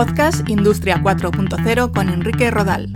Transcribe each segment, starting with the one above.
Podcast Industria 4.0 con Enrique Rodal.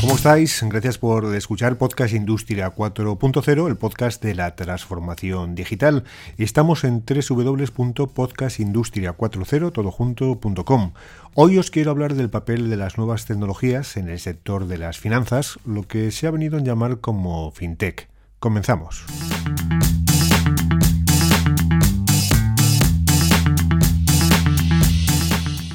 ¿Cómo estáis? Gracias por escuchar Podcast Industria 4.0, el podcast de la transformación digital. Estamos en www.podcastindustria40todojunto.com. Hoy os quiero hablar del papel de las nuevas tecnologías en el sector de las finanzas, lo que se ha venido a llamar como fintech. Comenzamos.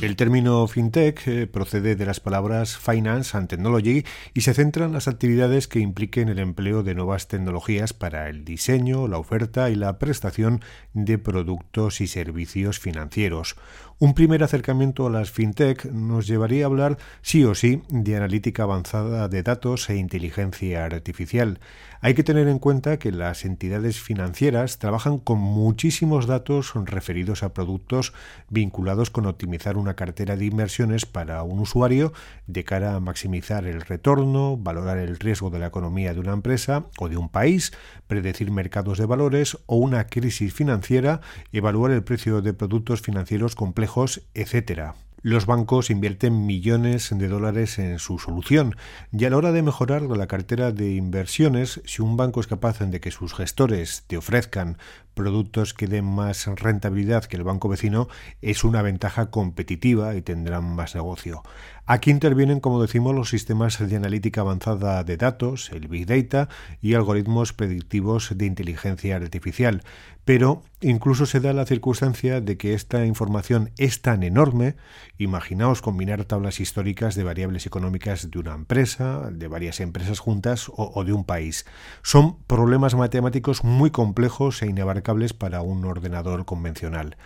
El término fintech eh, procede de las palabras finance and technology y se centra en las actividades que impliquen el empleo de nuevas tecnologías para el diseño, la oferta y la prestación de productos y servicios financieros. Un primer acercamiento a las fintech nos llevaría a hablar sí o sí de analítica avanzada de datos e inteligencia artificial. Hay que tener en cuenta que las entidades financieras trabajan con muchísimos datos referidos a productos vinculados con optimizar una cartera de inversiones para un usuario de cara a maximizar el retorno, valorar el riesgo de la economía de una empresa o de un país, predecir mercados de valores o una crisis financiera, evaluar el precio de productos financieros complejos, etc. Los bancos invierten millones de dólares en su solución y a la hora de mejorar la cartera de inversiones, si un banco es capaz de que sus gestores te ofrezcan productos que den más rentabilidad que el banco vecino, es una ventaja competitiva y tendrán más negocio. Aquí intervienen, como decimos, los sistemas de analítica avanzada de datos, el Big Data y algoritmos predictivos de inteligencia artificial. Pero incluso se da la circunstancia de que esta información es tan enorme, imaginaos combinar tablas históricas de variables económicas de una empresa, de varias empresas juntas o, o de un país. Son problemas matemáticos muy complejos e inabarcables para un ordenador convencional.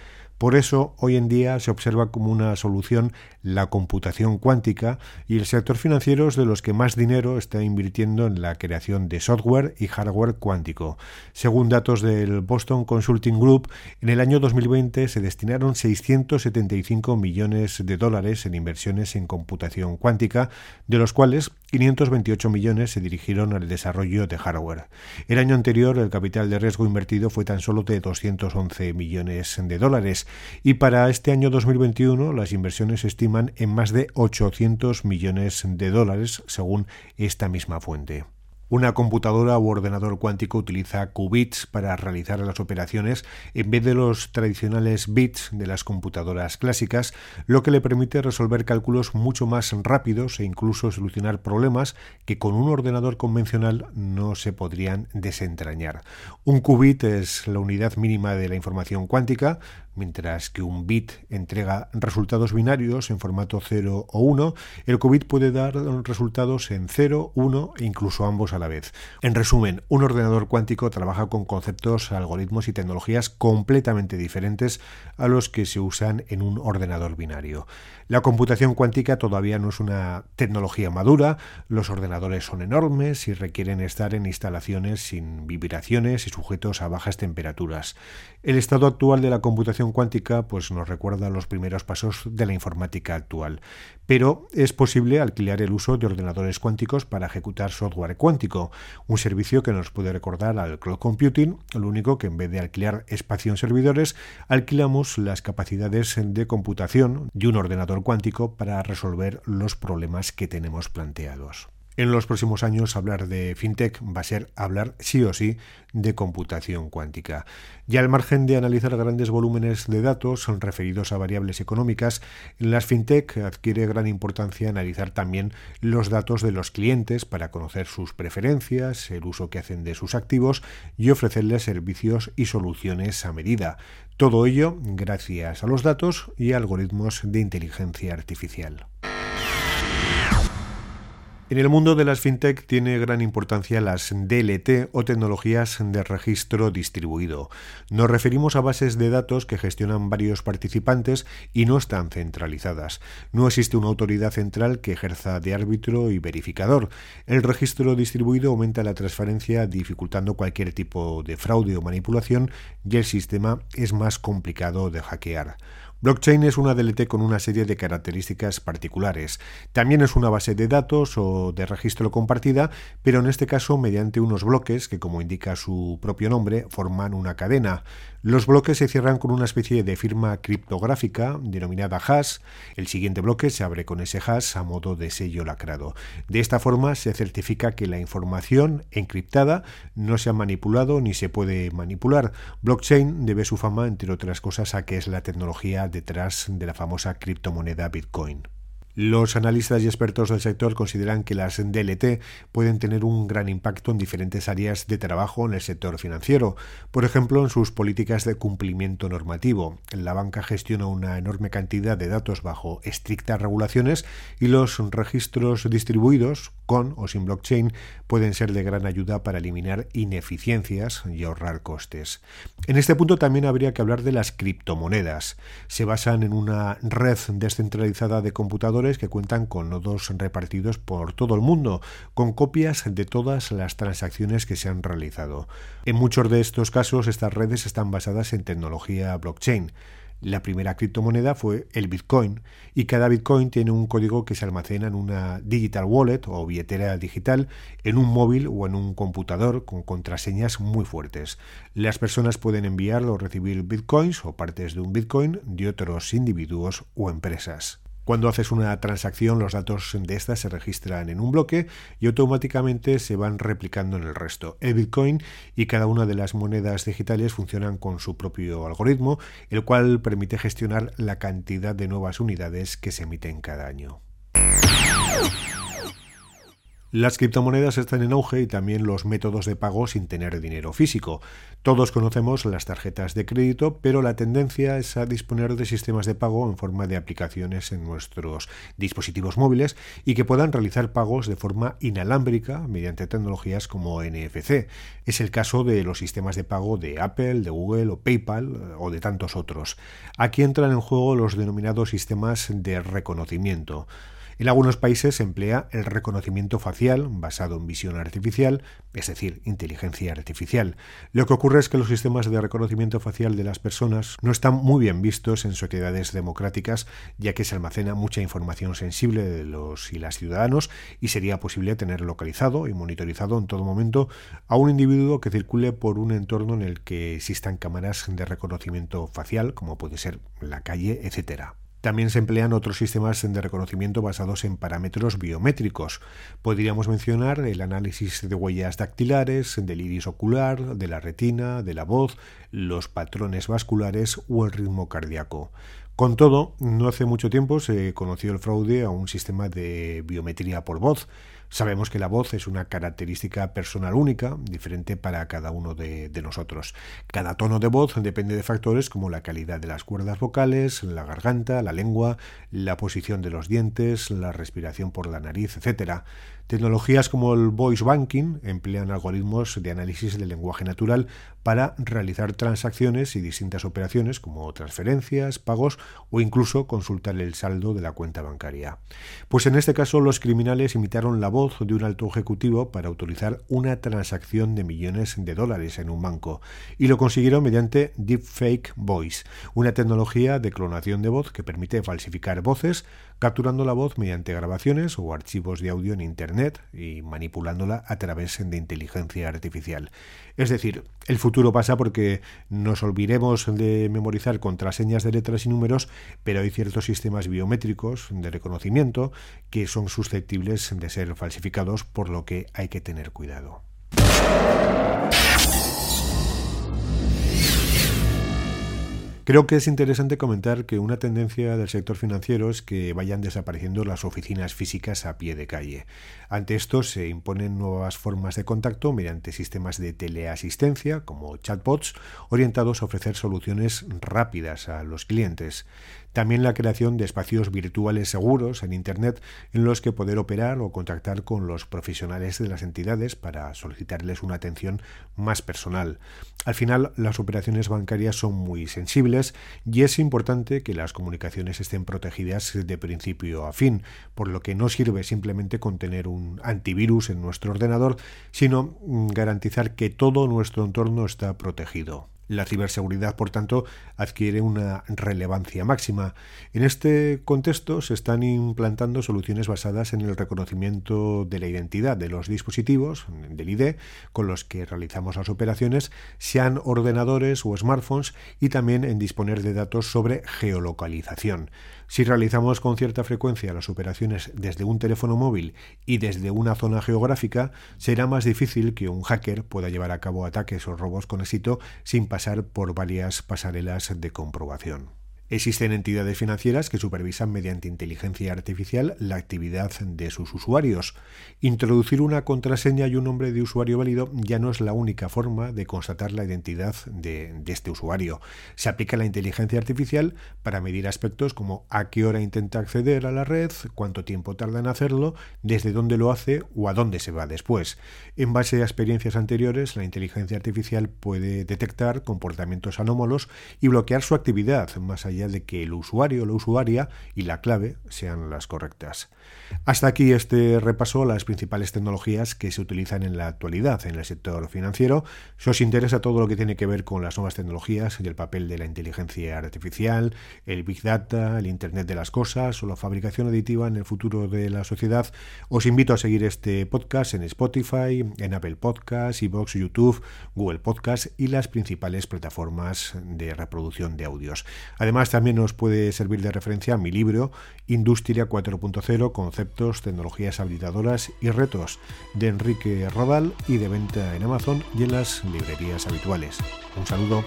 Por eso, hoy en día se observa como una solución la computación cuántica y el sector financiero es de los que más dinero está invirtiendo en la creación de software y hardware cuántico. Según datos del Boston Consulting Group, en el año 2020 se destinaron 675 millones de dólares en inversiones en computación cuántica, de los cuales 528 millones se dirigieron al desarrollo de hardware. El año anterior el capital de riesgo invertido fue tan solo de 211 millones de dólares y para este año 2021 las inversiones se estiman en más de 800 millones de dólares según esta misma fuente. Una computadora u ordenador cuántico utiliza qubits para realizar las operaciones en vez de los tradicionales bits de las computadoras clásicas, lo que le permite resolver cálculos mucho más rápidos e incluso solucionar problemas que con un ordenador convencional no se podrían desentrañar. Un qubit es la unidad mínima de la información cuántica, Mientras que un bit entrega resultados binarios en formato 0 o 1, el qubit puede dar resultados en 0, 1 e incluso ambos a la vez. En resumen, un ordenador cuántico trabaja con conceptos, algoritmos y tecnologías completamente diferentes a los que se usan en un ordenador binario. La computación cuántica todavía no es una tecnología madura, los ordenadores son enormes y requieren estar en instalaciones sin vibraciones y sujetos a bajas temperaturas. El estado actual de la computación cuántica pues nos recuerda los primeros pasos de la informática actual, pero es posible alquilar el uso de ordenadores cuánticos para ejecutar software cuántico, un servicio que nos puede recordar al cloud computing, lo único que en vez de alquilar espacio en servidores, alquilamos las capacidades de computación de un ordenador cuántico para resolver los problemas que tenemos planteados. En los próximos años hablar de fintech va a ser hablar sí o sí de computación cuántica. Ya al margen de analizar grandes volúmenes de datos referidos a variables económicas, las fintech adquiere gran importancia analizar también los datos de los clientes para conocer sus preferencias, el uso que hacen de sus activos y ofrecerles servicios y soluciones a medida. Todo ello gracias a los datos y algoritmos de inteligencia artificial. En el mundo de las fintech tiene gran importancia las DLT o tecnologías de registro distribuido. Nos referimos a bases de datos que gestionan varios participantes y no están centralizadas. No existe una autoridad central que ejerza de árbitro y verificador. El registro distribuido aumenta la transparencia dificultando cualquier tipo de fraude o manipulación y el sistema es más complicado de hackear. Blockchain es una DLT con una serie de características particulares. También es una base de datos o de registro compartida, pero en este caso mediante unos bloques que, como indica su propio nombre, forman una cadena. Los bloques se cierran con una especie de firma criptográfica denominada hash. El siguiente bloque se abre con ese hash a modo de sello lacrado. De esta forma se certifica que la información encriptada no se ha manipulado ni se puede manipular. Blockchain debe su fama, entre otras cosas, a que es la tecnología detrás de la famosa criptomoneda Bitcoin. Los analistas y expertos del sector consideran que las DLT pueden tener un gran impacto en diferentes áreas de trabajo en el sector financiero, por ejemplo en sus políticas de cumplimiento normativo. La banca gestiona una enorme cantidad de datos bajo estrictas regulaciones y los registros distribuidos, con o sin blockchain, pueden ser de gran ayuda para eliminar ineficiencias y ahorrar costes. En este punto también habría que hablar de las criptomonedas. Se basan en una red descentralizada de computadores que cuentan con nodos repartidos por todo el mundo, con copias de todas las transacciones que se han realizado. En muchos de estos casos, estas redes están basadas en tecnología blockchain. La primera criptomoneda fue el Bitcoin y cada Bitcoin tiene un código que se almacena en una digital wallet o billetera digital, en un móvil o en un computador con contraseñas muy fuertes. Las personas pueden enviar o recibir Bitcoins o partes de un Bitcoin de otros individuos o empresas. Cuando haces una transacción, los datos de esta se registran en un bloque y automáticamente se van replicando en el resto. El Bitcoin y cada una de las monedas digitales funcionan con su propio algoritmo, el cual permite gestionar la cantidad de nuevas unidades que se emiten cada año. Las criptomonedas están en auge y también los métodos de pago sin tener dinero físico. Todos conocemos las tarjetas de crédito, pero la tendencia es a disponer de sistemas de pago en forma de aplicaciones en nuestros dispositivos móviles y que puedan realizar pagos de forma inalámbrica mediante tecnologías como NFC. Es el caso de los sistemas de pago de Apple, de Google o PayPal eh, o de tantos otros. Aquí entran en juego los denominados sistemas de reconocimiento. En algunos países se emplea el reconocimiento facial basado en visión artificial, es decir, inteligencia artificial. Lo que ocurre es que los sistemas de reconocimiento facial de las personas no están muy bien vistos en sociedades democráticas, ya que se almacena mucha información sensible de los y las ciudadanos y sería posible tener localizado y monitorizado en todo momento a un individuo que circule por un entorno en el que existan cámaras de reconocimiento facial, como puede ser la calle, etcétera. También se emplean otros sistemas de reconocimiento basados en parámetros biométricos. Podríamos mencionar el análisis de huellas dactilares, del iris ocular, de la retina, de la voz, los patrones vasculares o el ritmo cardíaco. Con todo, no hace mucho tiempo se conoció el fraude a un sistema de biometría por voz. Sabemos que la voz es una característica personal única, diferente para cada uno de, nosotros. Cada tono de voz depende de factores como la calidad de las cuerdas vocales, la garganta, la lengua, la posición de los dientes, la respiración por la nariz, etc. Tecnologías como el voice banking emplean algoritmos de análisis del lenguaje natural para realizar transacciones y distintas operaciones como transferencias, pagos o incluso consultar el saldo de la cuenta bancaria. Pues en este caso los criminales imitaron la voz de un alto ejecutivo para autorizar una transacción de millones de dólares en un banco y lo consiguieron mediante Deepfake Voice, una tecnología de clonación de voz que permite falsificar voces capturando la voz mediante grabaciones o archivos de audio en Internet y manipulándola a través de inteligencia artificial. Es decir, el futuro pasa porque nos olvidemos de memorizar contraseñas de letras y números, pero hay ciertos sistemas biométricos de reconocimiento que son susceptibles de ser falsificados, por lo que hay que tener cuidado. Creo que es interesante comentar que una tendencia del sector financiero es que vayan desapareciendo las oficinas físicas a pie de calle. Ante esto se imponen nuevas formas de contacto mediante sistemas de teleasistencia como chatbots orientados a ofrecer soluciones rápidas a los clientes. También la creación de espacios virtuales seguros en Internet en los que poder operar o contactar con los profesionales de las entidades para solicitarles una atención más personal. Al final, las operaciones bancarias son muy sensibles y es importante que las comunicaciones estén protegidas de principio a fin, por lo que no sirve simplemente con tener un antivirus en nuestro ordenador, sino garantizar que todo nuestro entorno está protegido. La ciberseguridad, por tanto, adquiere una relevancia máxima. En este contexto se están implantando soluciones basadas en el reconocimiento de la identidad de los dispositivos, del ID, con los que realizamos las operaciones, sean ordenadores o smartphones, y también en disponer de datos sobre geolocalización. Si realizamos con cierta frecuencia las operaciones desde un teléfono móvil y desde una zona geográfica, será más difícil que un hacker pueda llevar a cabo ataques o robos con éxito sin pasar por varias pasarelas de comprobación. Existen entidades financieras que supervisan mediante inteligencia artificial la actividad de sus usuarios. Introducir una contraseña y un nombre de usuario válido ya no es la única forma de constatar la identidad de, este usuario. Se aplica la inteligencia artificial para medir aspectos como a qué hora intenta acceder a la red, cuánto tiempo tarda en hacerlo, desde dónde lo hace o a dónde se va después. En base a experiencias anteriores, la inteligencia artificial puede detectar comportamientos anómalos y bloquear su actividad más allá de que el usuario o la usuaria y la clave sean las correctas. Hasta aquí este repaso a las principales tecnologías que se utilizan en la actualidad en el sector financiero. Si os interesa todo lo que tiene que ver con las nuevas tecnologías y el papel de la inteligencia artificial, el Big Data, el Internet de las Cosas o la fabricación aditiva en el futuro de la sociedad, os invito a seguir este podcast en Spotify, en Apple Podcasts, Evox, YouTube, Google Podcasts y las principales plataformas de reproducción de audios. Además, también nos puede servir de referencia mi libro Industria 4.0, conceptos, tecnologías habilitadoras y retos de Enrique Rodal y de venta en Amazon y en las librerías habituales. Un saludo.